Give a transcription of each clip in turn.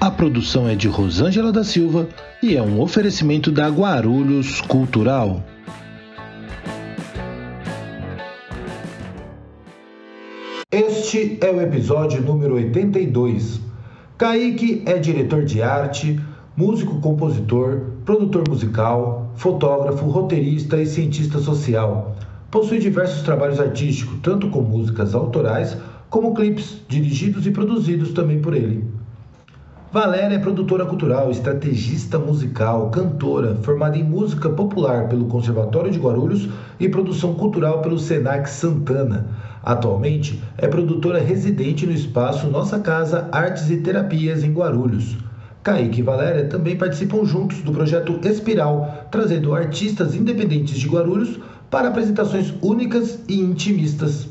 A produção é de Rosângela da Silva e é um oferecimento da Guarulhos Cultural. Este é o episódio número 82. Kaique é diretor de arte, músico, compositor, produtor musical, fotógrafo, roteirista e cientista social. Possui diversos trabalhos artísticos, tanto com músicas autorais como clipes dirigidos e produzidos também por ele. Valéria é produtora cultural, estrategista musical, cantora, formada em música popular pelo Conservatório de Guarulhos e produção cultural pelo Senac Santana. Atualmente é produtora residente no espaço Nossa Casa Artes e Terapias em Guarulhos. Kaique e Valéria também participam juntos do projeto Espiral, trazendo artistas independentes de Guarulhos para apresentações únicas e intimistas.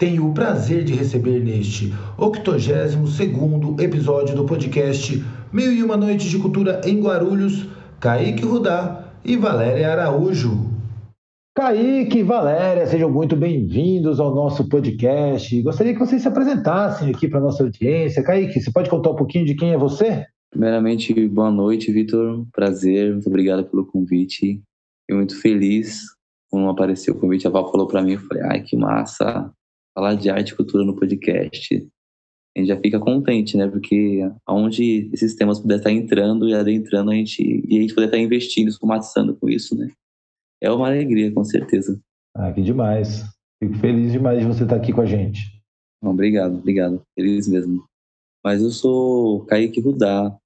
Tenho o prazer de receber neste 82º episódio do podcast Mil e Uma Noites de Cultura em Guarulhos, Kaique Rudá e Valéria Araújo. Kaique e Valéria, sejam muito bem-vindos ao nosso podcast. Gostaria que vocês se apresentassem aqui para a nossa audiência. Kaique, você pode contar um pouquinho de quem é você? Primeiramente, boa noite, Vitor. Prazer, muito obrigado pelo convite. Fiquei muito feliz quando apareceu o convite. A Val falou para mim, eu falei, ai, que massa falar de arte e cultura no podcast. A gente já fica contente, né? Porque aonde esses temas puder estar entrando e adentrando, a gente, e a gente puder estar investindo, esfumaçando com isso, né? É uma alegria, com certeza. Ah, que demais. Fico feliz demais de você estar aqui com a gente. Obrigado, obrigado. Feliz mesmo. Mas eu sou Kaique Rudá,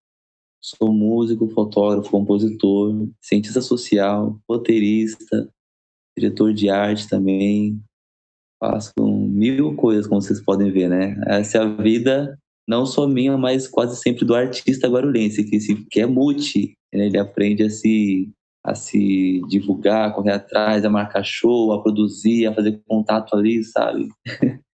sou músico, fotógrafo, compositor, cientista social, roteirista, diretor de arte também, faço mil coisas, como vocês podem ver, né? Essa é a vida, não só minha, mas quase sempre do artista guarulhense, que, se, que é multi, né? ele aprende a se, a se divulgar, a correr atrás, a marcar show, a produzir, a fazer contato ali, sabe?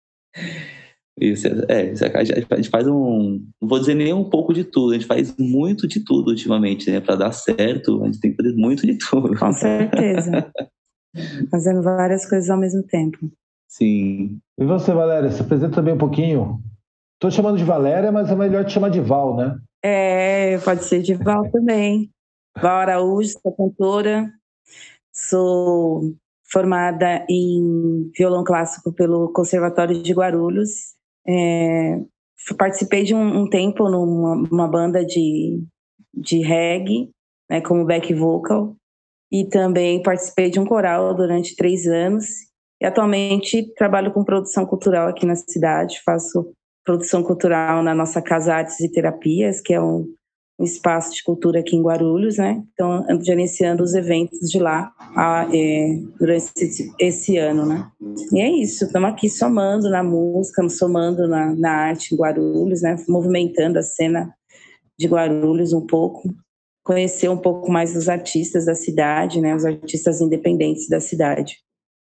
Isso, é, a gente faz um, não vou dizer nem um pouco de tudo, a gente faz muito de tudo ultimamente, né? Para dar certo, a gente tem que fazer muito de tudo. Com certeza. Fazendo várias coisas ao mesmo tempo. Sim. E você, Valéria, se apresenta também um pouquinho. Estou chamando de Valéria, mas é melhor te chamar de Val, né? É, pode ser de Val também. Val Araújo, sou cantora, sou formada em violão clássico pelo Conservatório de Guarulhos. É, participei de um, um tempo numa banda de, de reggae, né, como back vocal, e também participei de um coral durante três anos e atualmente trabalho com produção cultural aqui na cidade, faço produção cultural na nossa Casa Artes e Terapias, que é um, um espaço de cultura aqui em Guarulhos, né? Então, ando gerenciando os eventos de lá a, é, durante esse, esse, ano, né? E é isso, estamos aqui somando na música, somando na, na arte em Guarulhos, né? Movimentando a cena de Guarulhos um pouco, conhecer um pouco mais dos artistas da cidade, né? Os artistas independentes da cidade.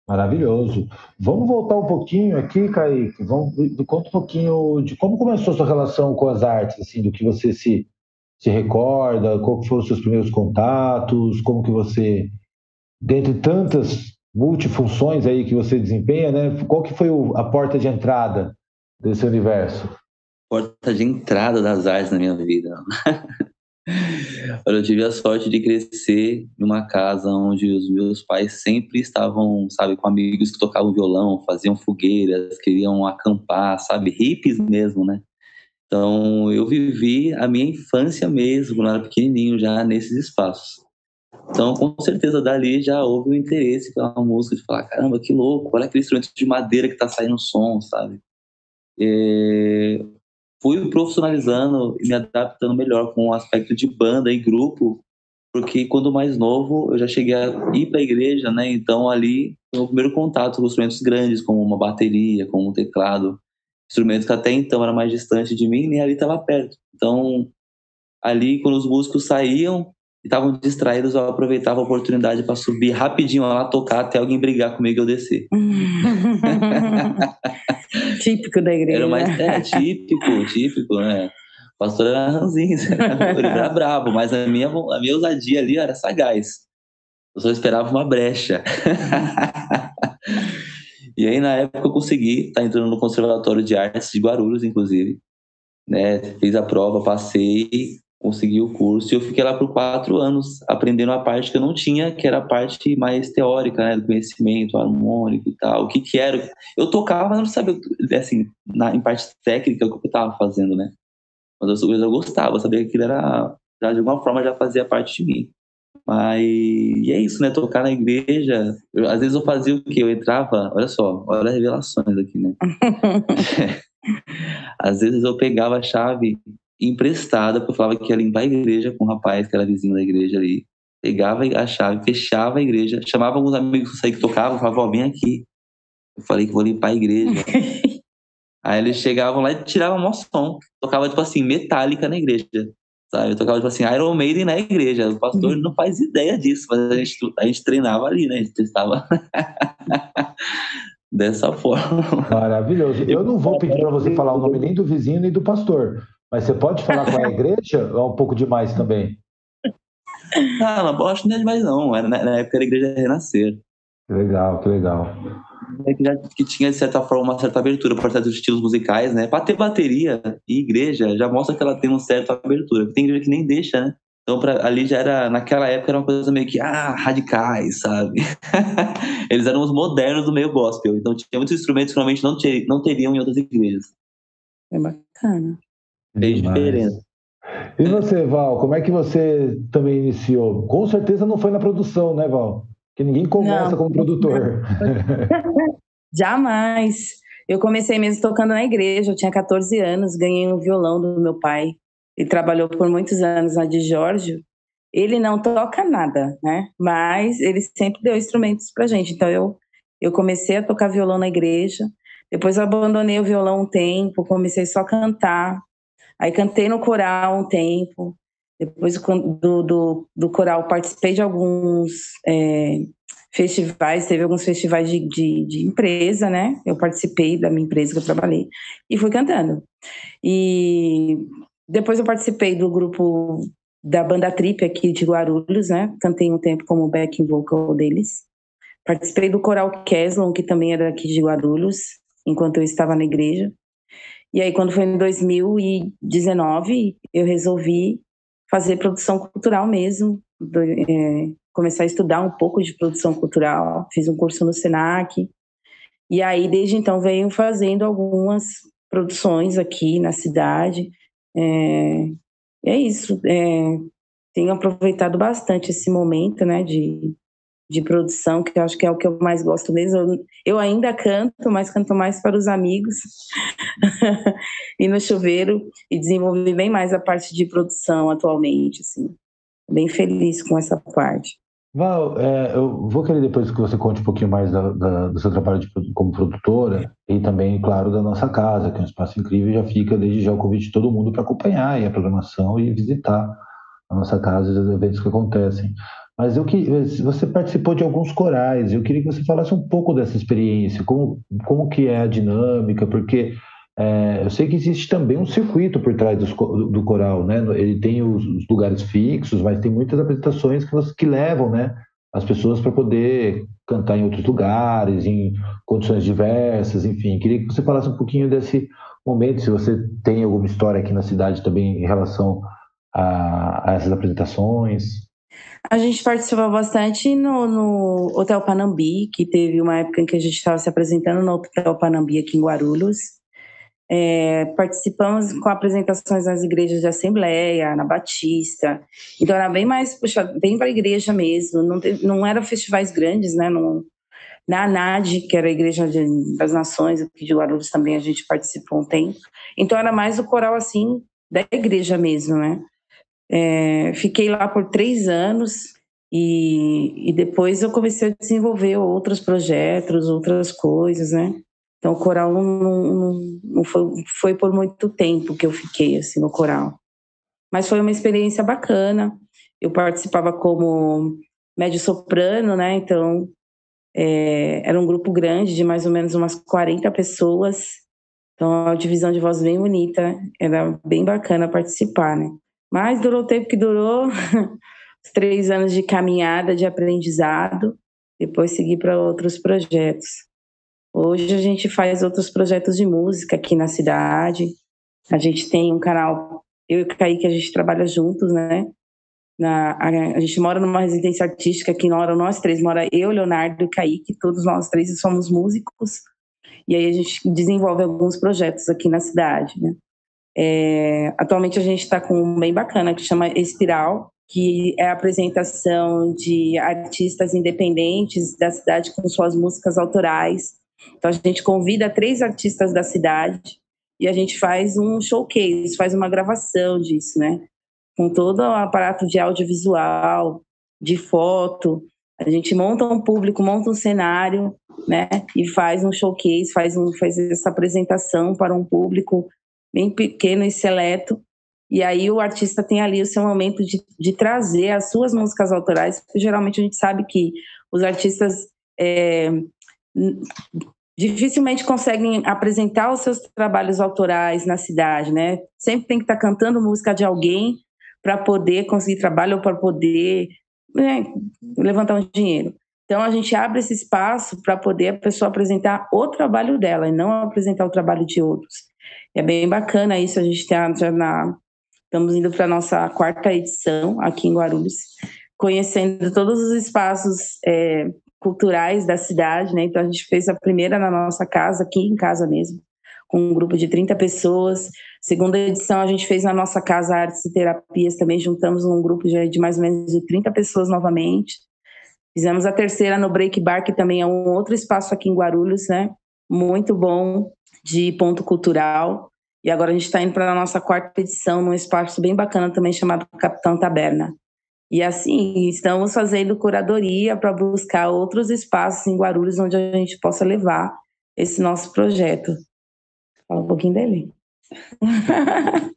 Maravilhoso. Vamos voltar um pouquinho aqui, Kaique. Vamos, conta um pouquinho de como começou a sua relação com as artes, assim, do que você se, se recorda, qual foram os seus primeiros contatos, como que você, dentre tantas multifunções aí que você desempenha, né, qual que foi a porta de entrada desse universo? Porta de entrada das artes na minha vida. Eu tive a sorte de crescer em uma casa onde os meus pais sempre estavam, sabe, com amigos que tocavam violão, faziam fogueiras, queriam acampar, sabe, hippies mesmo, né? Então, eu vivi a minha infância mesmo, quando era pequenininho, já nesses espaços. Então, com certeza, dali já houve o um interesse pela música, de falar, caramba, que louco, olha aquele instrumento de madeira que tá saindo som, sabe? É, fui profissionalizando e me adaptando melhor com o aspecto de banda e grupo, porque quando mais novo eu já cheguei a ir para a igreja, né? Então ali foi o primeiro contato com instrumentos grandes, como uma bateria, como um teclado. instrumentos que até então era mais distante de mim, nem ali estava perto. Então, ali, quando os músicos saíam e estavam distraídos, eu aproveitava a oportunidade para subir rapidinho lá, tocar até alguém brigar comigo e eu descer. típico da igreja. Era mais, é, típico, típico, né? O pastor era ranzinho, ele era bravo, mas a minha, a minha ousadia ali era sagaz. Eu só esperava uma brecha. e aí, na época, eu consegui estar tá entrando no Conservatório de Artes de Guarulhos, inclusive. Né? Fiz a prova, passei, consegui o curso. E eu fiquei lá por quatro anos, aprendendo a parte que eu não tinha, que era a parte mais teórica, né? Do conhecimento harmônico e tal. O que que era. Eu tocava, mas não sabia, assim, na, em parte técnica, o que eu estava fazendo, né? Mas eu, eu gostava, sabia que aquilo era, já, de alguma forma, já fazia parte de mim. Mas e é isso, né? Tocar na igreja. Eu, às vezes eu fazia o quê? Eu entrava, olha só, olha as revelações aqui, né? às vezes eu pegava a chave emprestada, porque eu falava que ia limpar a igreja com um rapaz que era vizinho da igreja ali. Pegava a chave, fechava a igreja, chamava alguns amigos que que tocavam, falava, ó, vem aqui. Eu falei que vou limpar a igreja. Aí eles chegavam lá e tiravam mó som. Tocava, tipo assim, metálica na igreja sabe? Eu tocava, tipo assim, Iron Maiden na igreja. O pastor uhum. não faz ideia disso, mas a gente, a gente treinava ali, né? A gente testava dessa forma. Maravilhoso. Eu não vou pedir para você falar o nome nem do vizinho nem do pastor, mas você pode falar com a igreja ou é um pouco demais também? Ah, não, é demais não. Era, na época era a igreja Renascer. Que legal, que legal. É que, já, que tinha, de certa forma, uma certa abertura para certos estilos musicais, né? Para ter bateria e igreja, já mostra que ela tem uma certa abertura. Tem igreja que nem deixa, né? Então, pra, ali já era, naquela época, era uma coisa meio que, ah, radicais, sabe? Eles eram os modernos do meio gospel. Então, tinha muitos instrumentos que normalmente não, ter, não teriam em outras igrejas. É bacana. Fez diferença. E você, Val, como é que você também iniciou? Com certeza não foi na produção, né, Val? Que ninguém começa não. como produtor. Jamais. Eu comecei mesmo tocando na igreja, eu tinha 14 anos, ganhei um violão do meu pai. Ele trabalhou por muitos anos na de Jorge. Ele não toca nada, né? Mas ele sempre deu instrumentos pra gente. Então eu eu comecei a tocar violão na igreja. Depois eu abandonei o violão um tempo, comecei só a cantar. Aí cantei no coral um tempo. Depois do, do, do coral, participei de alguns é, festivais, teve alguns festivais de, de, de, empresa, né? Eu participei da minha empresa que eu trabalhei e fui cantando. E depois eu participei do grupo da banda Trip aqui de Guarulhos, né? Cantei um tempo como backing vocal deles. Participei do coral Keslon, que também era aqui de Guarulhos, enquanto eu estava na igreja. E aí, quando foi em 2019, eu resolvi fazer produção cultural mesmo, do, é, começar a estudar um pouco de produção cultural, fiz um curso no Senac, e aí desde então venho fazendo algumas produções aqui na cidade. É, é isso, é, tenho aproveitado bastante esse momento, né, de, de produção, que eu acho que é o que eu mais gosto mesmo. Eu, ainda canto, mas canto mais para os amigos e no chuveiro e desenvolvi bem mais a parte de produção atualmente, assim. Bem feliz com essa parte. Val, é, eu vou querer depois que você conte um pouquinho mais da, da, do seu trabalho de, como produtora e também, claro, da nossa casa, que é um espaço incrível. Já fica desde já o convite de todo mundo para acompanhar a programação e visitar a nossa casa e os eventos que acontecem. Mas eu que você participou de alguns corais. Eu queria que você falasse um pouco dessa experiência, como como que é a dinâmica, porque é, eu sei que existe também um circuito por trás do, do coral, né? Ele tem os, os, lugares fixos, mas tem muitas apresentações que, que levam, né? As pessoas para poder cantar em outros lugares, em condições diversas, enfim. Queria que você falasse um pouquinho desse momento, se você tem alguma história aqui na cidade também em relação a, a essas apresentações. A gente participou bastante no, no, Hotel Panambi, que teve uma época em que a gente estava se apresentando no Hotel Panambi aqui em Guarulhos. É, participamos com apresentações nas igrejas de Assembleia, na Batista. Então era bem mais, puxa, bem para a igreja mesmo. Não, não eram festivais grandes, né? Não, na ANAD, que era a Igreja das Nações, aqui de Guarulhos também a gente participou um tempo. Então era mais o coral assim da igreja mesmo, né? É, fiquei lá por três anos e, e, depois eu comecei a desenvolver outros projetos, outras coisas, né? Então, o coral não, não, não foi, foi por muito tempo que eu fiquei assim no coral. Mas foi uma experiência bacana. Eu participava como médio soprano, né? Então, é, era um grupo grande de mais ou menos umas 40 pessoas. Então, a divisão de voz bem bonita. Era bem bacana participar, né? Mas durou o tempo que durou. Os três anos de caminhada, de aprendizado. Depois segui para outros projetos. Hoje a gente faz outros projetos de música aqui na cidade. A gente tem um canal, eu e o Kaique, a gente trabalha juntos, né? Na, a, a, gente mora numa residência artística que mora nós três, mora eu, Leonardo e Kaique, todos nós três somos músicos. E aí a gente desenvolve alguns projetos aqui na cidade, né? É, atualmente a gente está com um bem bacana que chama Espiral, que é a apresentação de artistas independentes da cidade com suas músicas autorais então a gente convida três artistas da cidade e a gente faz um showcase, faz uma gravação disso, né? Com todo o aparato de audiovisual, de foto. A gente monta um público, monta um cenário, né? E faz um showcase, faz, um, faz essa apresentação para um público bem pequeno e seleto. E aí o artista tem ali o seu momento de, de trazer as suas músicas autorais, porque geralmente a gente sabe que os artistas é, dificilmente conseguem apresentar os seus trabalhos autorais na cidade, né? Sempre tem que estar cantando música de alguém para poder conseguir trabalho ou para poder né, levantar um dinheiro. Então a gente abre esse espaço para poder a pessoa apresentar o trabalho dela e não apresentar o trabalho de outros. É bem bacana isso. A gente está já na estamos indo para a nossa quarta edição aqui em Guarulhos, conhecendo todos os espaços é, culturais da cidade, né? Então a gente fez a primeira na nossa casa, aqui em casa mesmo, com um grupo de 30 pessoas. Segunda edição a gente fez na nossa casa Artes e Terapias, também juntamos um grupo de mais ou menos de 30 pessoas novamente. Fizemos a terceira no Break Bar, que também é um outro espaço aqui em Guarulhos, né? Muito bom, de ponto cultural. E agora a gente está indo para a nossa quarta edição, num espaço bem bacana também chamado Capitão Taberna. E assim, estamos fazendo curadoria para buscar outros espaços em Guarulhos onde a gente possa levar esse nosso projeto. Fala um pouquinho dele.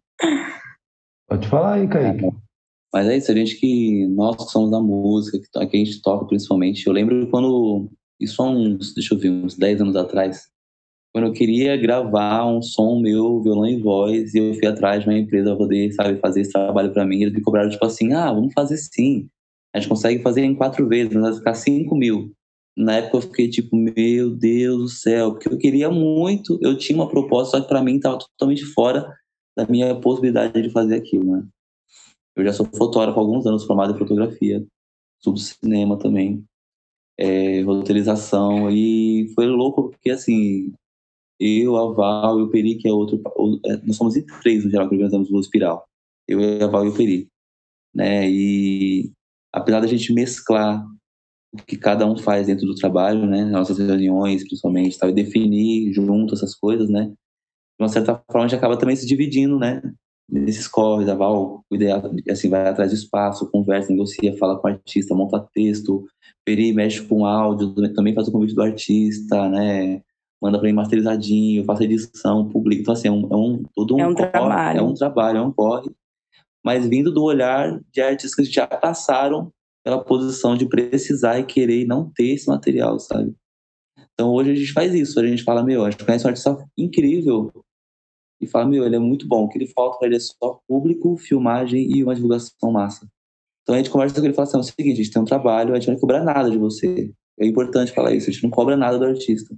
Pode falar aí, Kaique. Mas é isso, a gente que nós que somos da música, que, que a gente toca principalmente. Eu lembro quando, isso há uns, deixa eu ver, uns 10 anos atrás, quando eu queria gravar um som meu, violão e voz, e eu fui atrás de uma empresa poder, sabe, fazer esse trabalho para mim, eles me cobraram, tipo assim, ah, vamos fazer sim. A gente consegue fazer em quatro vezes, mas vai ficar cinco mil. Na época eu fiquei tipo, meu Deus do céu, porque eu queria muito, eu tinha uma proposta, só que para mim estava totalmente fora da minha possibilidade de fazer aquilo, né? Eu já sou fotógrafo há alguns anos, formado em fotografia, estudo cinema também, é, roteirização, e foi louco porque, assim, eu, a Val e o Peri, que é outro. É, nós somos em três, no geral, que organizamos o Espiral. Eu, a Val e o Peri. Né? E apesar da gente mesclar o que cada um faz dentro do trabalho, né? Nossas reuniões, principalmente, tal, e definir junto essas coisas, né? De uma certa forma, a gente acaba também se dividindo, né? Nesses corres, a Val ideal, assim, vai atrás do espaço, conversa, negocia, fala com o artista, monta texto, Peri mexe com áudio, também faz o convite do artista, né? Manda para mim masterizadinho, faço edição, publico. Então, assim, é um, é um todo um, é um corre, trabalho. É um trabalho, é um corre. Mas vindo do olhar de artistas que já passaram pela posição de precisar e querer e não ter esse material, sabe? Então hoje a gente faz isso, a gente fala, meu, a gente conhece um artista incrível e fala, meu, ele é muito bom, o que ele falta para ele é só público, filmagem e uma divulgação massa. Então a gente conversa com ele e fala assim, é o seguinte, a gente tem um trabalho, a gente não vai cobrar nada de você. É importante falar isso, a gente não cobra nada do artista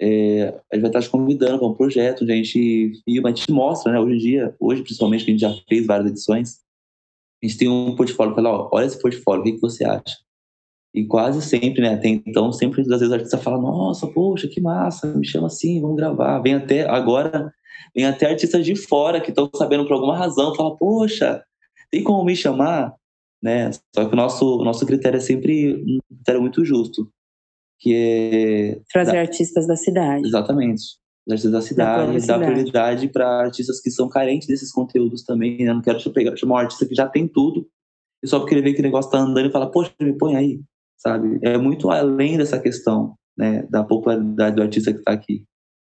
é, a gente vai estar te convidando para um projeto onde a gente filma, a gente mostra, né? Hoje em dia, hoje principalmente, que a gente já fez várias edições, a gente tem um portfólio, fala, olha esse portfólio, o que, que você acha? E quase sempre, né, até então, sempre às vezes o artista fala, nossa, poxa, que massa, me chama assim, vamos gravar. Vem até, agora, vem até artistas de fora que estão sabendo por alguma razão, fala, poxa, tem como me chamar? Né? Só que o nosso, o nosso critério é sempre um critério muito justo que é trazer da, artistas da cidade. Exatamente. Artistas da cidade, dar prioridade para artistas que são carentes desses conteúdos também. Né? Não quero pegar, chamar um artista que já tem tudo, e só porque ele vê que o negócio tá andando e fala, poxa, me põe aí, sabe? É muito além dessa questão, né, da popularidade do artista que está aqui.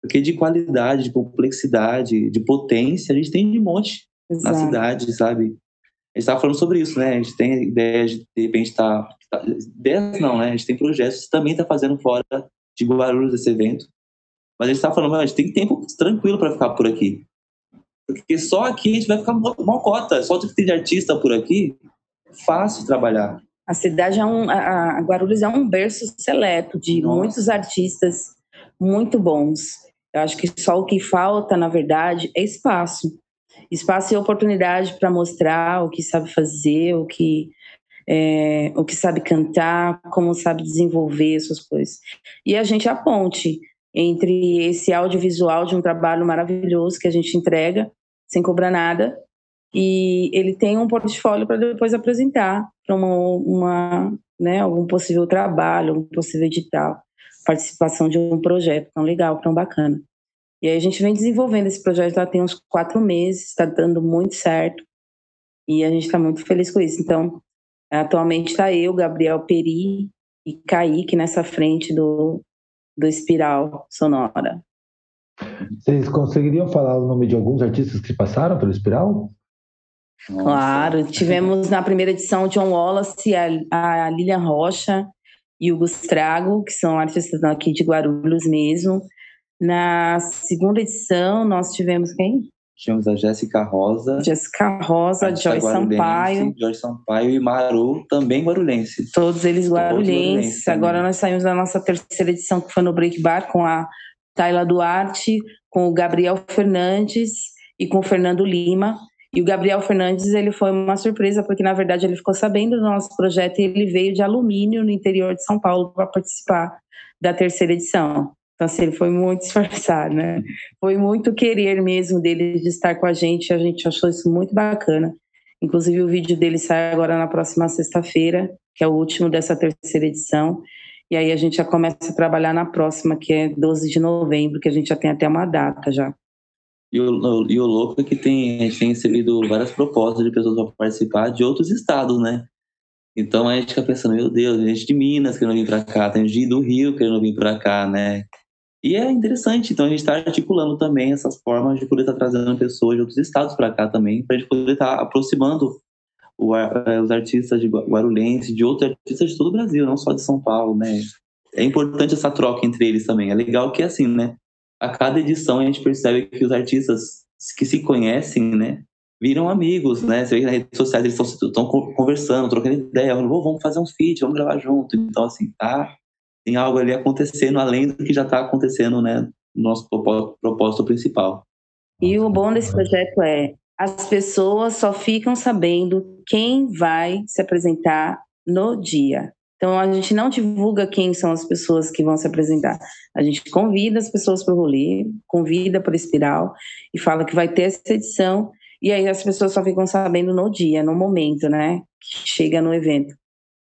Porque de qualidade, de complexidade, de potência, a gente tem de monte Exato. na cidade, sabe? A gente estava falando sobre isso, né? A gente tem ideia de, de repente, estar. Tá, tá, ideias não, né? A gente tem projetos que também está fazendo fora de Guarulhos esse evento. Mas a gente está falando, a gente tem tempo tranquilo para ficar por aqui. Porque só aqui a gente vai ficar mal cota. Só o que tem de artista por aqui, fácil trabalhar. A cidade é um. A Guarulhos é um berço seleto de Nossa. muitos artistas muito bons. Eu acho que só o que falta, na verdade, é espaço. Espaço e oportunidade para mostrar o que sabe fazer, o que, é, o que sabe cantar, como sabe desenvolver essas coisas. E a gente é a ponte entre esse audiovisual de um trabalho maravilhoso que a gente entrega, sem cobrar nada, e ele tem um portfólio para depois apresentar para uma, uma, né, algum possível trabalho, um possível edital, participação de um projeto tão legal, tão bacana. E aí a gente vem desenvolvendo esse projeto já tem uns quatro meses, está dando muito certo e a gente está muito feliz com isso. Então, atualmente está eu, Gabriel Peri e Kaique nessa frente do, do Espiral Sonora. Vocês conseguiriam falar o nome de alguns artistas que passaram pelo Espiral? Claro, tivemos na primeira edição John Wallace, a, a Lilian Rocha e o Gustrago, que são artistas aqui de Guarulhos mesmo. Na segunda edição, nós tivemos quem? Tivemos a Jéssica Rosa. Jéssica Rosa, Joyce Sampaio. Joyce Sampaio e Maru, também guarulhense. Todos eles guarulhenses. Agora nós saímos da nossa terceira edição, que foi no Break Bar, com a Tayla Duarte, com o Gabriel Fernandes e com o Fernando Lima. E o Gabriel Fernandes, ele foi uma surpresa, porque na verdade ele ficou sabendo do nosso projeto e ele veio de alumínio no interior de São Paulo para participar da terceira edição. Então, assim, ele foi muito esforçado, né? Foi muito querer mesmo dele de estar com a gente, a gente achou isso muito bacana. Inclusive, o vídeo dele sai agora na próxima sexta-feira, que é o último dessa terceira edição. E aí a gente já começa a trabalhar na próxima, que é 12 de novembro, que a gente já tem até uma data já. E o, e o louco é que tem, a gente tem recebido várias propostas de pessoas para participar de outros estados, né? Então a gente fica pensando, meu Deus, gente de Minas querendo vir para cá, tem gente do Rio querendo vir para cá, né? E é interessante, então a gente está articulando também essas formas de poder estar tá trazendo pessoas de outros estados para cá também, para a gente poder estar tá aproximando o, é, os artistas de Guarulhense, de outros artistas de todo o Brasil, não só de São Paulo, né? É importante essa troca entre eles também. É legal que assim, né? A cada edição a gente percebe que os artistas que se conhecem, né? Viram amigos, né? Você vê que nas redes sociais eles estão conversando, trocando ideia, vamos fazer um feat, vamos gravar junto. Então, assim, tá tem algo ali acontecendo além do que já está acontecendo, né, no nosso propósito principal. E o bom desse projeto é as pessoas só ficam sabendo quem vai se apresentar no dia. Então a gente não divulga quem são as pessoas que vão se apresentar. A gente convida as pessoas para o rolê, convida para espiral e fala que vai ter essa edição. E aí as pessoas só ficam sabendo no dia, no momento, né? Que chega no evento.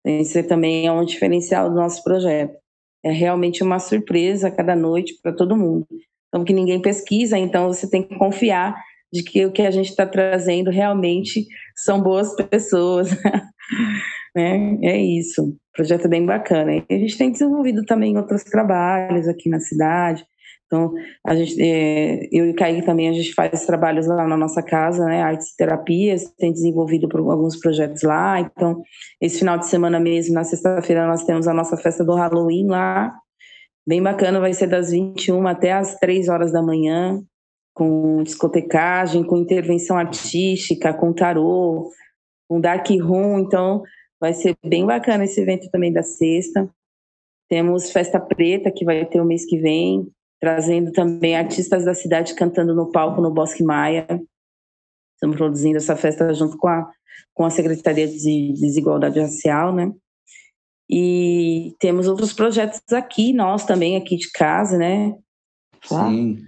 Esse também é um diferencial do nosso projeto é realmente uma surpresa cada noite para todo mundo. Então, que ninguém pesquisa, então você tem que confiar de que o que a gente está trazendo realmente são boas pessoas. né? É isso. projeto é bem bacana. E a gente tem desenvolvido também outros trabalhos aqui na cidade. Então, a gente, é, eu e o Kaique também, a gente faz trabalhos lá na nossa casa, né, artes e terapias, tem desenvolvido alguns projetos lá. Então, esse final de semana mesmo, na sexta-feira, nós temos a nossa festa do Halloween lá, bem bacana, vai ser das 21 até as 3 horas da manhã, com discotecagem, com intervenção artística, com tarô, com dark room, então vai ser bem bacana esse evento também da sexta. Temos Festa Preta, que vai ter o mês que vem, trazendo também artistas da cidade cantando no palco no Bosque Maia. Estamos produzindo essa festa junto com a, com a Secretaria de Desigualdade Racial, né? E temos outros projetos aqui, nós também, aqui de casa, né? Sim.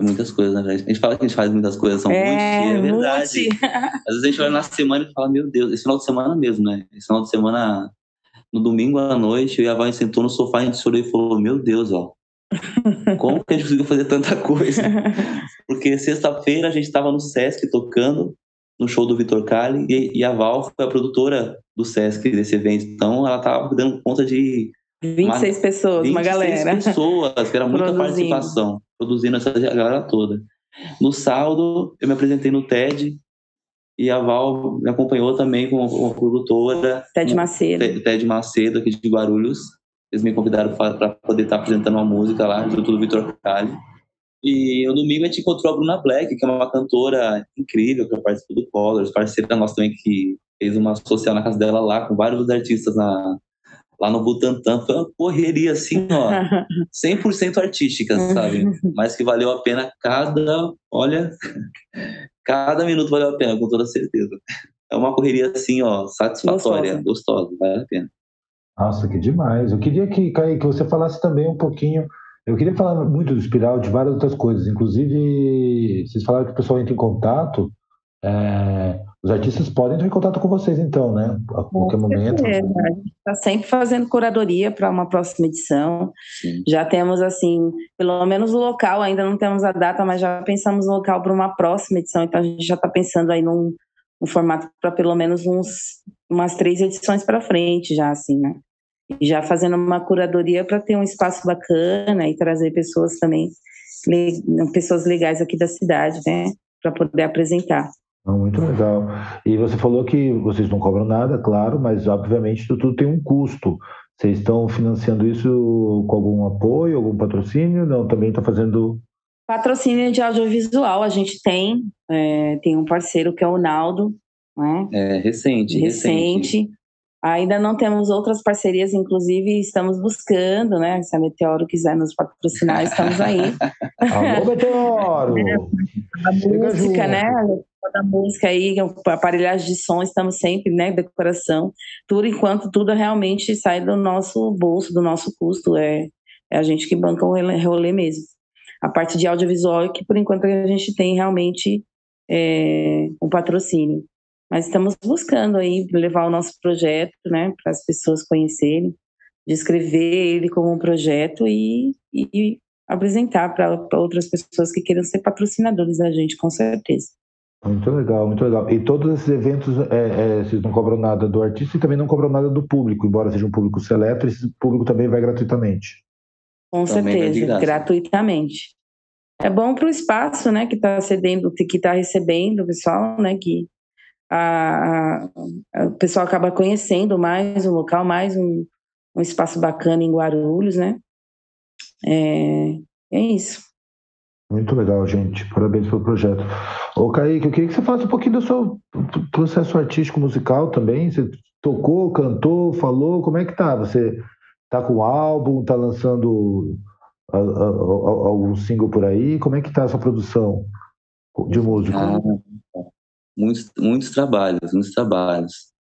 Muitas coisas, né? A gente fala que a gente faz muitas coisas, são é, é verdade. Às vezes a gente olha na semana e fala, meu Deus, esse final de semana mesmo, né? Esse final de semana, no domingo à noite, eu e a sentou no sofá, a gente chorou e falou, meu Deus, ó, como que a gente conseguiu fazer tanta coisa? Porque sexta-feira a gente estava no Sesc tocando no show do Vitor Kali e, e, a Val foi a produtora do Sesc desse evento. Então ela estava dando conta de 26 uma, pessoas, 26 uma galera. pessoas, que era muita produzindo. participação, produzindo essa galera toda. No sábado, eu me apresentei no TED e a Val me acompanhou também como uma produtora. TED Macedo. TED Macedo, aqui de Guarulhos. Eles me convidaram para poder estar apresentando uma música lá, junto do Vitor Cali. E no domingo a gente encontrou a Bruna Black, que é uma cantora incrível, que participou do Colors, parceira nossa também, que fez uma social na casa dela lá, com vários artistas na, lá no Butantã. Foi uma correria, assim, ó, 100% artística, sabe? Mas que valeu a pena cada, olha, cada minuto valeu a pena, com toda certeza. É uma correria, assim, ó, satisfatória, gostosa, gostosa vale a pena. Nossa, que demais. Eu queria que, Kaique, que você falasse também um pouquinho eu queria falar muito do Espiral, de várias outras coisas. Inclusive, vocês falaram que o pessoal entra em contato. É, os artistas podem entrar em contato com vocês, então, né? A qualquer momento. A gente está sempre fazendo curadoria para uma próxima edição. Sim. Já temos, assim, pelo menos o local, ainda não temos a data, mas já pensamos no local para uma próxima edição. Então, a gente já está pensando aí num, num formato para pelo menos uns, umas três edições para frente, já, assim, né? já fazendo uma curadoria para ter um espaço bacana e trazer pessoas também, pessoas legais aqui da cidade, né, para poder apresentar. Muito legal. E você falou que vocês não cobram nada, claro, mas obviamente tudo tem um custo. Vocês estão financiando isso com algum apoio, algum patrocínio? Não, também está fazendo. Patrocínio de audiovisual a gente tem, é, tem um parceiro que é o Naldo, né? É, recente, recente. recente. Ainda não temos outras parcerias, inclusive estamos buscando, né? Se a Meteoro quiser nos patrocinar, estamos aí. Alô, Meteoro! a música, né? A música aí, aparelhagem de som, estamos sempre, né? Decoração, tudo enquanto tudo realmente sai do nosso bolso, do nosso custo. É, é a gente que banca o rolê mesmo. A parte de audiovisual que, por enquanto, a gente tem realmente é, um patrocínio. Mas estamos buscando aí levar o nosso projeto, né, para as pessoas conhecerem, descrever ele como um projeto e, e apresentar para outras pessoas que queiram ser patrocinadores da gente, com certeza. Muito legal, muito legal. E todos esses eventos, é, é, vocês não cobram nada do artista e também não cobram nada do público, embora seja um público seleto, esse público também vai gratuitamente. Com também certeza, gratuitamente. É bom para o espaço, né, que está cedendo, que está recebendo o pessoal, né, que a, a, o pessoal acaba conhecendo mais um local, mais um, um espaço bacana em Guarulhos, né? É, é isso. Muito legal, gente. Parabéns pelo projeto. Ô, Kaique, eu queria que você falasse um pouquinho do seu processo artístico musical também. Você tocou, cantou, falou, como é que tá? Você tá com álbum, tá lançando algum single por aí? Como é que tá a sua produção de música? Ah, muitos, muitos trabalhos, muitos trabalhos.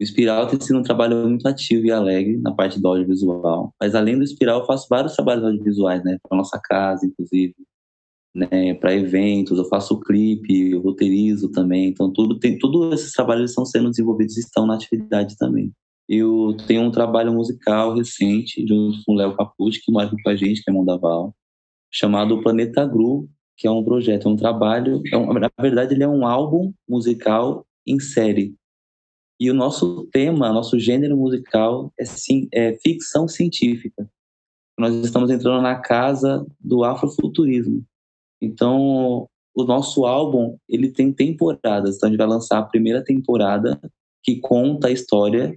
O Espiral tem sido um trabalho muito ativo e alegre na parte do audiovisual. Mas além do Espiral, eu faço vários trabalhos audiovisuais, né? Para nossa casa, inclusive, né? Para eventos, eu faço clipe, eu roteirizo também. Então tudo tem, todos esses trabalhos estão sendo desenvolvidos e estão na atividade também. Eu tenho um trabalho musical recente junto com o Léo Capucci, que mora aqui com a gente, que é Mondaval, chamado Planeta Gru, que é um projeto, é um trabalho, é um, na verdade ele é um álbum musical em série. E o nosso tema, nosso gênero musical é, sim, é ficção científica. Nós estamos entrando na casa do afrofuturismo. Então, o nosso álbum, ele tem temporadas. Então, a gente vai lançar a primeira temporada que conta a história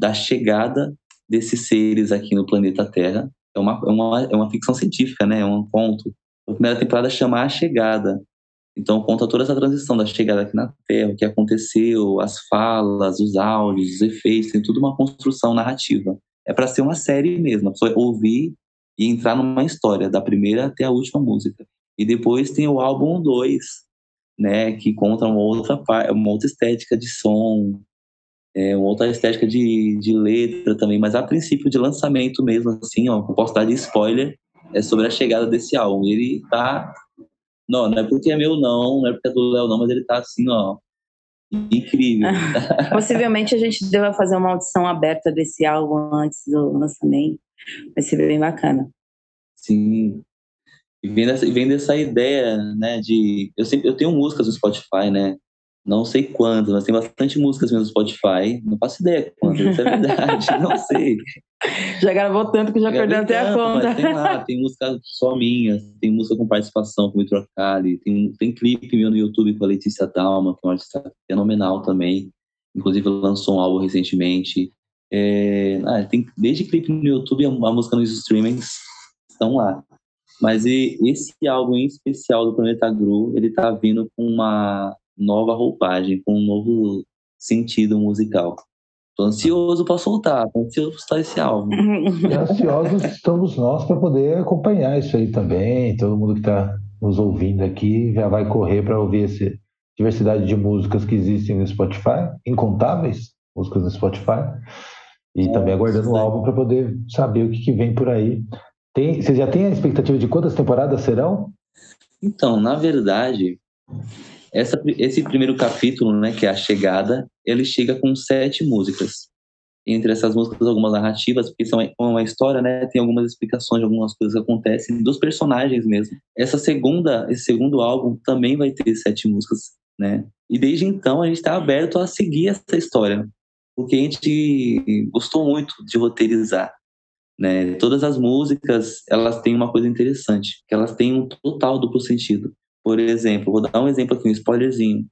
da chegada desses seres aqui no planeta Terra. É uma, é uma, é uma ficção científica, né? É um conto a primeira temporada chama A Chegada. Então conta toda essa transição da chegada aqui na Terra, o que aconteceu, as falas, os áudios, os efeitos, tem tudo uma construção narrativa. É para ser uma série mesmo, foi ouvir e entrar numa história, da primeira até a última música. E depois tem o álbum 2, né, que conta uma outra uma outra estética de som, é, uma outra estética de, de letra também, mas a princípio de lançamento mesmo, assim, ó, posso dar de spoiler, é sobre a chegada desse álbum. Ele tá. Não, não é porque é meu, não, não é porque é do Léo, não, mas ele tá assim, ó. Incrível. Possivelmente a gente deva fazer uma audição aberta desse álbum antes do lançamento. Vai ser bem bacana. Sim. E vem dessa, vem dessa ideia, né, de... Eu, sempre, eu tenho músicas no Spotify, né, não sei quantas, mas tem bastante músicas mesmo no Spotify. Não faço ideia quantas, isso é verdade, não sei. Já gravou tanto que já, já perdeu até a conta. tem lá, tem música só minha, tem música com participação com o Vitor Cali, tem, tem clipe meu no YouTube com a Letícia Dalma, que é uma artista fenomenal também. Inclusive lançou um álbum recentemente. É, ah, tem desde clipe no YouTube, a, a música nos streamings estão lá. Mas e, esse álbum em especial do Planeta Gru, ele tá vindo com uma nova roupagem, com um novo sentido musical. Tô ansioso para soltar, tô ansioso para soltar esse álbum. E ansiosos estamos nós para poder acompanhar isso aí também. Todo mundo que está nos ouvindo aqui já vai correr para ouvir essa diversidade de músicas que existem no Spotify, incontáveis músicas no Spotify. E é, também aguardando o álbum para poder saber o que, que vem por aí. Tem, você já tem a expectativa de quantas temporadas serão? Então, na verdade, essa, esse primeiro capítulo, né, que é a chegada, ele chega com sete músicas. Entre essas músicas, algumas narrativas, porque são uma história, né, tem algumas explicações de algumas coisas que acontecem dos personagens mesmo. Essa segunda, esse segundo álbum também vai ter sete músicas, né? E desde então a gente está aberto a seguir essa história, porque a gente gostou muito de roteirizar. Né? Todas as músicas elas têm uma coisa interessante, que elas têm um total duplo sentido. Por exemplo, vou dar um exemplo aqui, um spoilerzinho.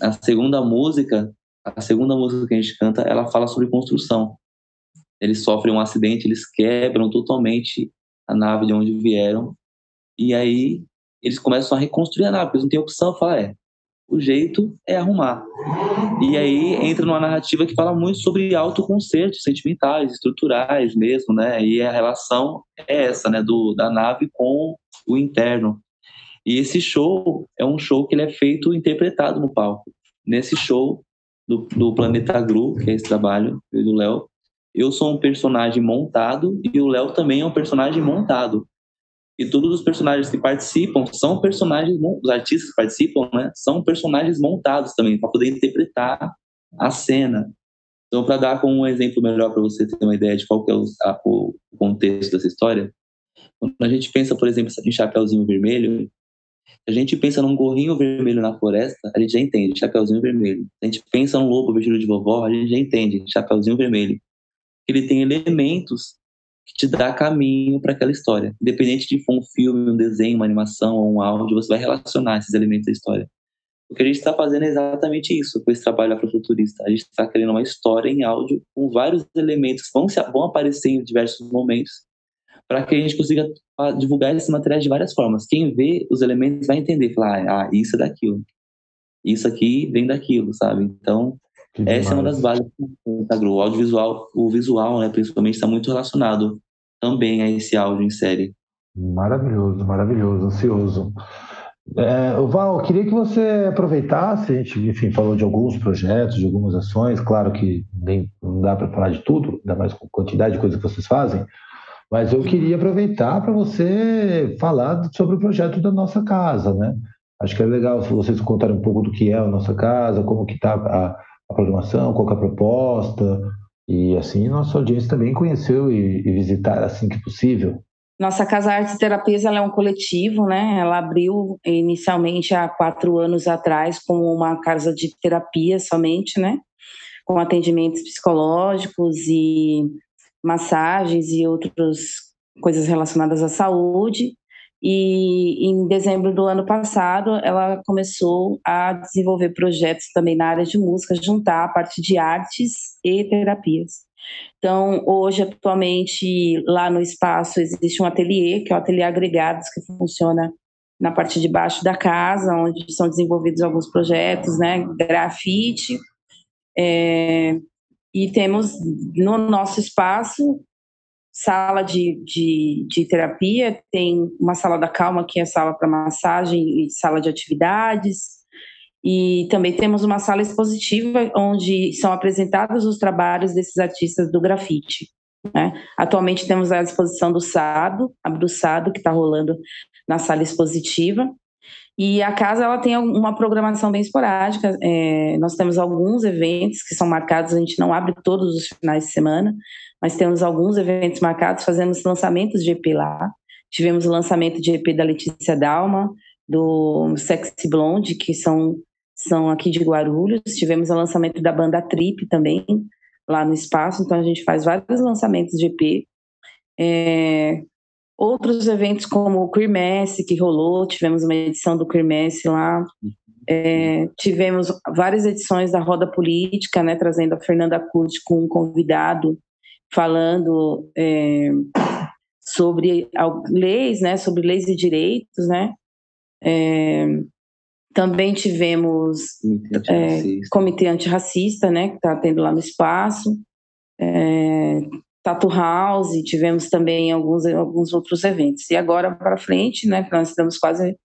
A segunda música, a segunda música que a gente canta, ela fala sobre construção. Eles sofrem um acidente, eles quebram totalmente a nave de onde vieram. E aí eles começam a reconstruir a nave, eles não têm opção. Fala, é, o jeito é arrumar. E aí entra numa narrativa que fala muito sobre autoconcertos sentimentais, estruturais mesmo, né? E a relação é essa, né, do da nave com o interno. E esse show é um show que ele é feito interpretado no palco. Nesse show do, do Planeta Gru, que é esse trabalho do Léo, eu sou um personagem montado e o Léo também é um personagem montado. E todos os personagens que participam são personagens, os artistas que participam, né, são personagens montados também, para poder interpretar a cena. Então, para dar como um exemplo melhor para você ter uma ideia de qual é o, o contexto dessa história, quando a gente pensa, por exemplo, em Chapeuzinho Vermelho, a gente pensa num gorrinho vermelho na floresta, a gente já entende, chapeuzinho vermelho. A gente pensa num lobo vestido de vovó, a gente já entende, chapeuzinho vermelho. Ele tem elementos que te dá caminho para aquela história. Independente de for um filme, um desenho, uma animação ou um áudio, você vai relacionar esses elementos da história. O que a gente está fazendo é exatamente isso com esse trabalho afrofuturista. A gente está criando uma história em áudio com vários elementos que vão, vão aparecer em diversos momentos para que a gente consiga divulgar esse material de várias formas. Quem vê os elementos vai entender, falar, ah, isso é daquilo. Isso aqui vem daquilo, sabe? Então, que essa demais. é uma das bases do Instagram. O audiovisual, o visual, né, principalmente, está muito relacionado também a esse áudio em série. Maravilhoso, maravilhoso, ansioso. É, Val, queria que você aproveitasse, a gente, enfim, falou de alguns projetos, de algumas ações, claro que nem, não dá para falar de tudo, ainda mais com a quantidade de coisas que vocês fazem, mas eu queria aproveitar para você falar sobre o projeto da nossa casa, né? Acho que é legal se vocês contarem um pouco do que é a nossa casa, como que está a, a, programação, qual é a proposta, e assim nossa audiência também conheceu e, e visitar assim que possível. Nossa Casa Artes Terapias ela é um coletivo, né? Ela abriu inicialmente há quatro anos atrás como uma casa de terapia somente, né? Com atendimentos psicológicos e massagens e outras coisas relacionadas à saúde. E em dezembro do ano passado, ela começou a desenvolver projetos também na área de música, juntar a parte de artes e terapias. Então, hoje, atualmente, lá no espaço existe um ateliê, que é o Ateliê Agregados, que funciona na parte de baixo da casa, onde são desenvolvidos alguns projetos, né? Grafite, é, e temos no nosso espaço sala de, de, de, terapia, tem uma sala da calma, que é sala para massagem e sala de atividades. E também temos uma sala expositiva, onde são apresentados os trabalhos desses artistas do grafite. Né? Atualmente temos a exposição do Sado, a Sado, que está rolando na sala expositiva. E a casa ela tem uma programação bem esporádica. É, nós temos alguns eventos que são marcados, a gente não abre todos os finais de semana, mas temos alguns eventos marcados, fazemos lançamentos de EP lá. Tivemos o lançamento de EP da Letícia Dalma, do Sexy Blonde, que são são aqui de Guarulhos. Tivemos o lançamento da banda Trip também, lá no espaço, então a gente faz vários lançamentos de EP. É, outros eventos como o Queermesse que rolou, tivemos uma edição do Queermesse lá. É, tivemos várias edições da Roda Política, né, trazendo a Fernanda Curti com um convidado falando é, sobre leis, né, sobre leis e direitos, né. É, também tivemos comitê, é, antirracista. comitê antirracista, né, que está tendo lá no espaço. É, Tatu House, tivemos também alguns, alguns outros eventos. E agora para frente, né, nós estamos quase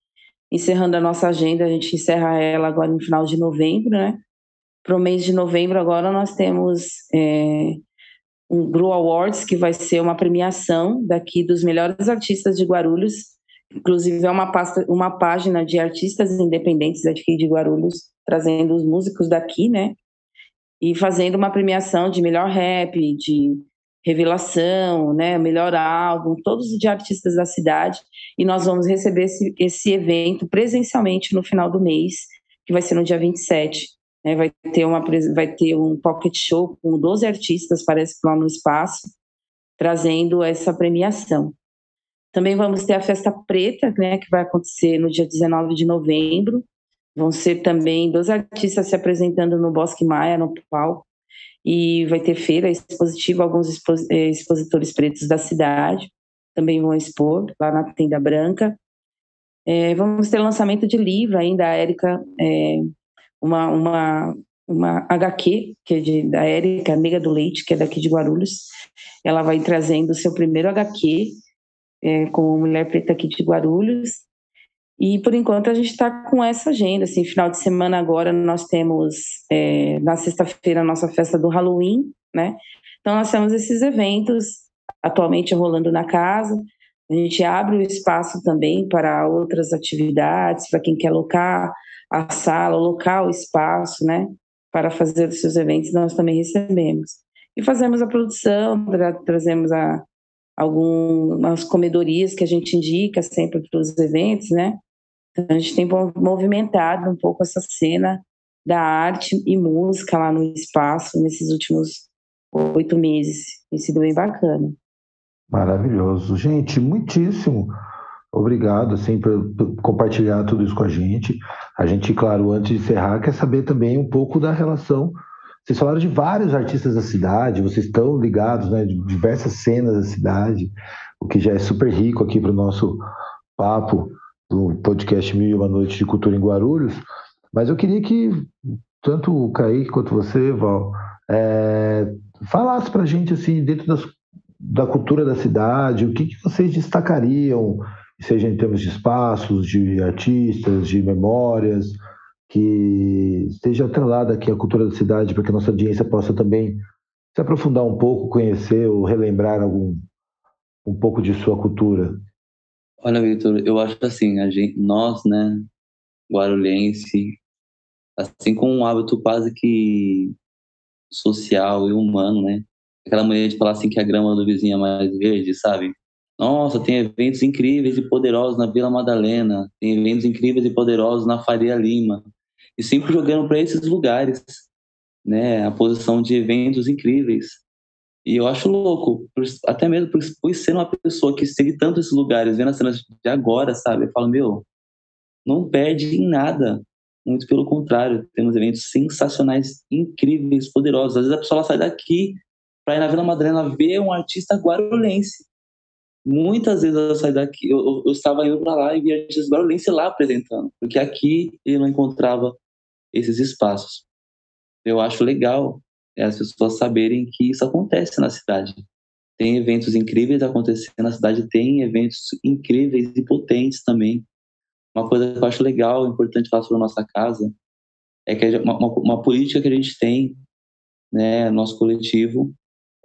encerrando a nossa agenda, a gente encerra ela agora no final de novembro, né? Para o mês de novembro agora nós temos é, um Gru Awards, que vai ser uma premiação daqui dos melhores artistas de Guarulhos, inclusive é uma, pasta, uma página de artistas independentes aqui de Guarulhos, trazendo os músicos daqui, né? E fazendo uma premiação de melhor rap, de revelação, né, melhor álbum, todos de artistas da cidade, e nós vamos receber esse, esse evento presencialmente no final do mês, que vai ser no dia 27. Né, vai, ter uma, vai ter um pocket show com 12 artistas, parece lá no espaço, trazendo essa premiação. Também vamos ter a Festa Preta, né, que vai acontecer no dia 19 de novembro. Vão ser também 12 artistas se apresentando no Bosque Maia, no palco e vai ter feira expositiva, alguns eh, expositores pretos da cidade também vão expor lá na Tenda Branca. É, vamos ter lançamento de livro ainda, a Érica, é, uma, uma, uma HQ, que é de, da Érica, Nega do Leite, que é daqui de Guarulhos. Ela vai trazendo o seu primeiro HQ, é, com Mulher Preta aqui de Guarulhos, e por enquanto a gente está com essa agenda. Assim, final de semana agora nós temos é, na sexta-feira a nossa festa do Halloween, né? Então nós temos esses eventos atualmente rolando na casa. A gente abre o espaço também para outras atividades, para quem quer alocar a sala, alocar o espaço, né? Para fazer os seus eventos, nós também recebemos. E fazemos a produção, tra trazemos a, algumas comedorias que a gente indica sempre para os eventos, né? Então, a gente tem movimentado um pouco essa cena da arte e música lá no espaço nesses últimos oito meses. Tem sido bem bacana. Maravilhoso. Gente, muitíssimo obrigado assim, por, por, compartilhar tudo isso com a gente. A gente, claro, antes de encerrar, quer saber também um pouco da relação. Vocês falaram de vários artistas da cidade, vocês estão ligados né, de diversas cenas da cidade, o que já é super rico aqui para o nosso papo do podcast Mil e Uma Noite de Cultura em Guarulhos, mas eu queria que tanto o Kaique quanto você, Val, é, falasse para a gente, assim, dentro das, da cultura da cidade, o que, que vocês destacariam, seja em termos de espaços, de artistas, de memórias, que esteja atrelada aqui à cultura da cidade, para que a nossa audiência possa também se aprofundar um pouco, conhecer ou relembrar algum um pouco de sua cultura. Olha, Vitor, eu acho assim, a gente, nós, né, guarulhense, assim com um hábito quase que social e humano, né? Aquela maneira de falar assim que a grama do vizinho é mais verde, sabe? Nossa, tem eventos incríveis e poderosos na Vila Madalena, tem eventos incríveis e poderosos na Faria Lima. E sempre jogando para esses lugares, né? A posição de eventos incríveis. E eu acho louco, até mesmo por, por ser uma pessoa que segue tanto esses lugares, vendo as cenas de agora, sabe? Eu falo, meu, não perde em nada. Muito pelo contrário, temos eventos sensacionais, incríveis, poderosos. Às vezes a pessoa sai daqui para ir na Vila Madalena ver um artista guarulhense. Muitas vezes eu saí daqui, eu, eu estava indo para lá e via artistas guarulhense lá apresentando, porque aqui ele não encontrava esses espaços. Eu acho legal as pessoas saberem que isso acontece na cidade. Tem eventos incríveis acontecendo na cidade, tem eventos incríveis e potentes também. Uma coisa que eu acho legal, importante falar sobre a nossa casa, é que uma, uma, uma política que a gente tem, né, nosso coletivo,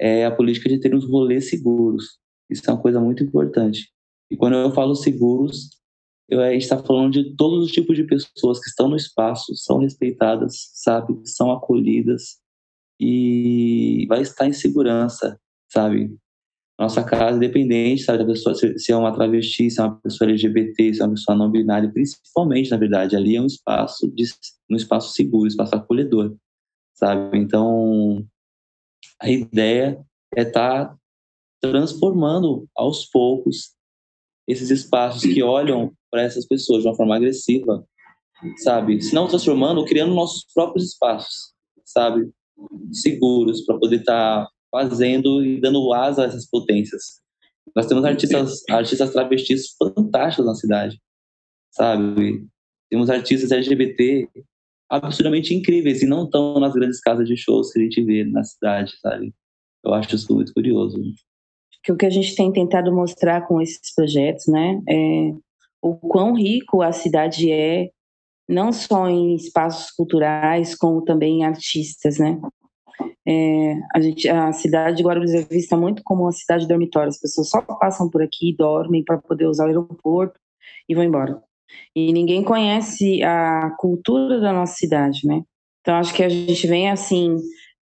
é a política de ter uns rolês seguros. Isso é uma coisa muito importante. E quando eu falo seguros, eu, a gente está falando de todos os tipos de pessoas que estão no espaço, são respeitadas, sabe, são acolhidas, e vai estar em segurança, sabe? nossa casa, independente, sabe, da pessoa, se é uma travesti, se é uma pessoa LGBT, se é uma pessoa não binária, principalmente, na verdade, ali é um espaço, de, um espaço seguro, um espaço acolhedor, sabe? Então, a ideia é estar tá transformando aos poucos esses espaços que olham para essas pessoas de uma forma agressiva, sabe? Se não transformando, criando nossos próprios espaços, sabe? Seguros para poder estar tá fazendo e dando asa a essas potências. Nós temos artistas, artistas travestis fantásticos na cidade, sabe? Temos artistas LGBT absurdamente incríveis e não estão nas grandes casas de shows que a gente vê na cidade, sabe? Eu acho isso muito curioso. Que o que a gente tem tentado mostrar com esses projetos, né, é o quão rico a cidade é, não só em espaços culturais, como também em artistas, né? É, a, gente, a cidade de Guarulhos é vista muito como uma cidade dormitória. As pessoas só passam por aqui, dormem para poder usar o aeroporto e vão embora. E ninguém conhece a cultura da nossa cidade, né? Então acho que a gente vem assim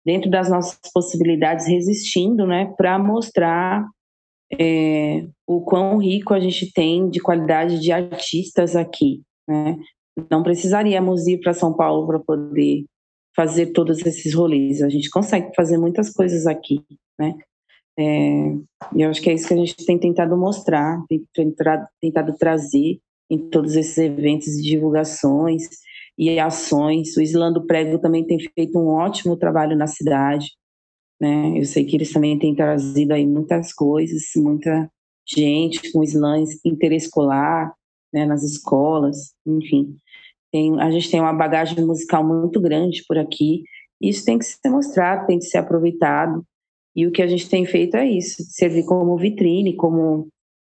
dentro das nossas possibilidades resistindo, né, para mostrar é, o quão rico a gente tem de qualidade de artistas aqui, né? Não precisaríamos ir para São Paulo para poder fazer todos esses rolês. A gente consegue fazer muitas coisas aqui, né? É, eu acho que é isso que a gente tem tentado mostrar, tem tentado, tentado trazer em todos esses eventos e divulgações e ações. O Islando Prego também tem feito um ótimo trabalho na cidade, né? Eu sei que eles também têm trazido aí muitas coisas, muita gente com slams interescolar, né, nas escolas, enfim. Tem, a gente tem uma bagagem musical muito grande por aqui. Isso tem que ser mostrado, tem que ser aproveitado. E o que a gente tem feito é isso, servir como vitrine, como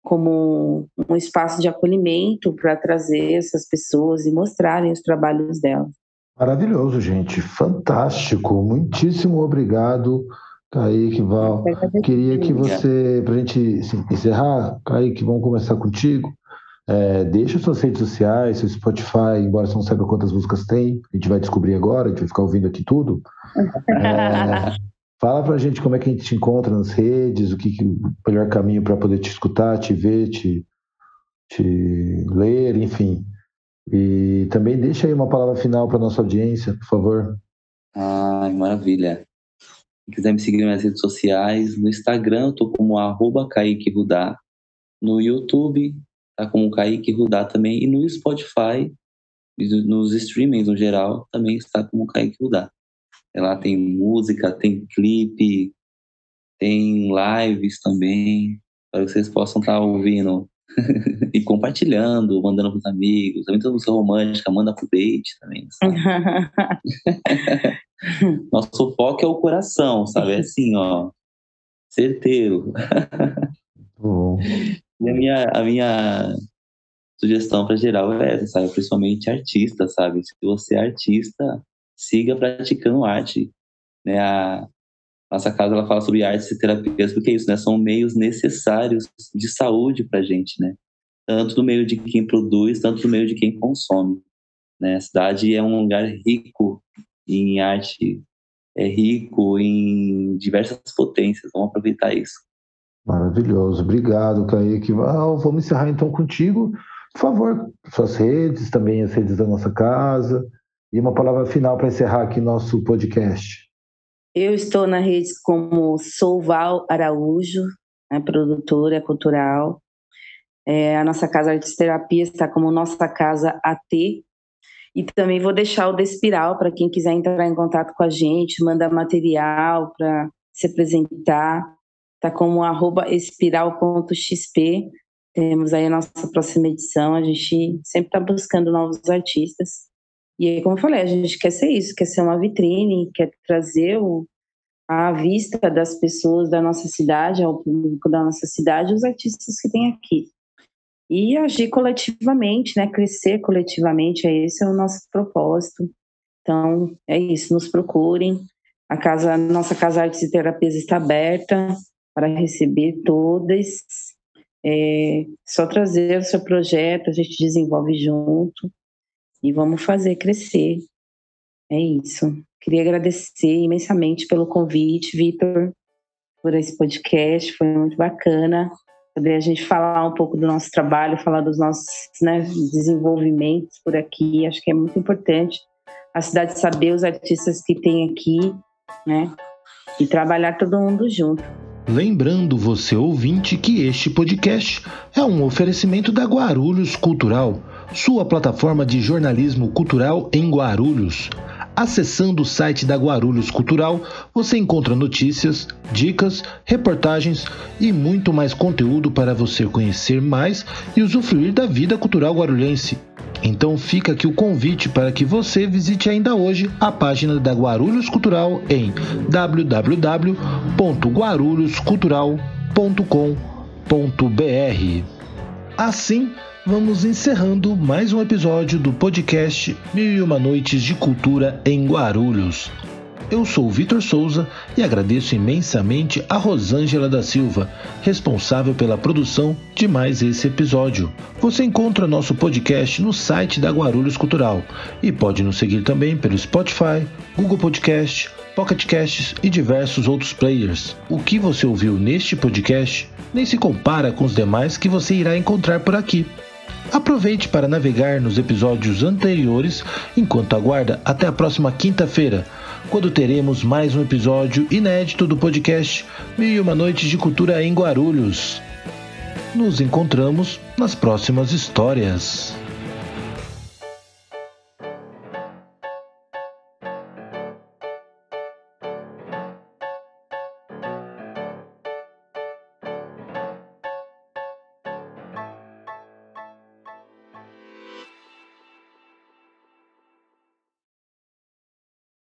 como um espaço de acolhimento para trazer essas pessoas e mostrarem os trabalhos delas. Maravilhoso, gente. Fantástico. Muitíssimo obrigado, Kaique, Val. Queria que você, para a gente encerrar, Kaique, vamos começar contigo. É, deixa suas redes sociais, seu Spotify, embora você não saiba quantas músicas tem, a gente vai descobrir agora, a gente vai ficar ouvindo aqui tudo. É, fala pra gente como é que a gente te encontra nas redes, o que, que o melhor caminho para poder te escutar, te ver, te, te ler, enfim. E também deixa aí uma palavra final para nossa audiência, por favor. Ai, maravilha. Quem quiser me seguir nas redes sociais, no Instagram eu tô como arroba Kaique Rudá, no YouTube tá como Kaique Rudá também, e no Spotify, nos streamings no geral, também está como Kaique Rudá. Lá tem música, tem clipe, tem lives também, para que vocês possam estar tá ouvindo e compartilhando, mandando para os amigos. Também tem música romântica, manda pro date também. Nosso foco é o coração, sabe? É assim, ó, certeiro. Bom. E a minha, a minha sugestão para geral é essa, sabe? Principalmente artista, sabe? Se você é artista, siga praticando arte. Né? A nossa casa ela fala sobre artes e terapias, porque é isso, né? São meios necessários de saúde para gente, né? Tanto do meio de quem produz, tanto do meio de quem consome. Né? A cidade é um lugar rico em arte, é rico em diversas potências. Vamos aproveitar isso. Maravilhoso, obrigado, Kaique. Ah, vamos encerrar então contigo. Por favor, suas redes, também as redes da nossa casa. E uma palavra final para encerrar aqui nosso podcast. Eu estou na rede como Souval Araújo, né, produtora cultural. É, a nossa casa Artes Terapia está como Nossa Casa AT. E também vou deixar o Despiral para quem quiser entrar em contato com a gente, mandar material para se apresentar tá como arroba espiral.xp. Temos aí a nossa próxima edição. A gente sempre está buscando novos artistas. E aí, como eu falei, a gente quer ser isso, quer ser uma vitrine, quer trazer o, a vista das pessoas da nossa cidade, ao público da nossa cidade, os artistas que tem aqui. E agir coletivamente, né? Crescer coletivamente, é esse é o nosso propósito. Então, é isso, nos procurem. A casa, nossa casa Artes e Terapias está aberta para receber todas. É só trazer o seu projeto, a gente desenvolve junto e vamos fazer crescer. É isso. Queria agradecer imensamente pelo convite, Vitor. por esse podcast, foi muito bacana poder a gente falar um pouco do nosso trabalho, falar dos nossos né, desenvolvimentos por aqui. Acho que é muito importante a cidade saber os artistas que tem aqui, né? E trabalhar todo mundo junto. Lembrando você ouvinte que este podcast é um oferecimento da Guarulhos Cultural, sua plataforma de jornalismo cultural em Guarulhos. Acessando o site da Guarulhos Cultural, você encontra notícias, dicas, reportagens e muito mais conteúdo para você conhecer mais e usufruir da vida cultural guarulhense. Então fica aqui o convite para que você visite ainda hoje a página da Guarulhos Cultural em www.guarulhoscultural.com.br. Assim, vamos encerrando mais um episódio do podcast Mil e Uma Noites de Cultura em Guarulhos. Eu sou Vitor Souza e agradeço imensamente a Rosângela da Silva, responsável pela produção de mais esse episódio. Você encontra nosso podcast no site da Guarulhos Cultural e pode nos seguir também pelo Spotify, Google Podcast, Pocket Casts e diversos outros players. O que você ouviu neste podcast nem se compara com os demais que você irá encontrar por aqui. Aproveite para navegar nos episódios anteriores enquanto aguarda até a próxima quinta-feira, quando teremos mais um episódio inédito do podcast Mil e Uma Noites de Cultura em Guarulhos. Nos encontramos nas próximas histórias.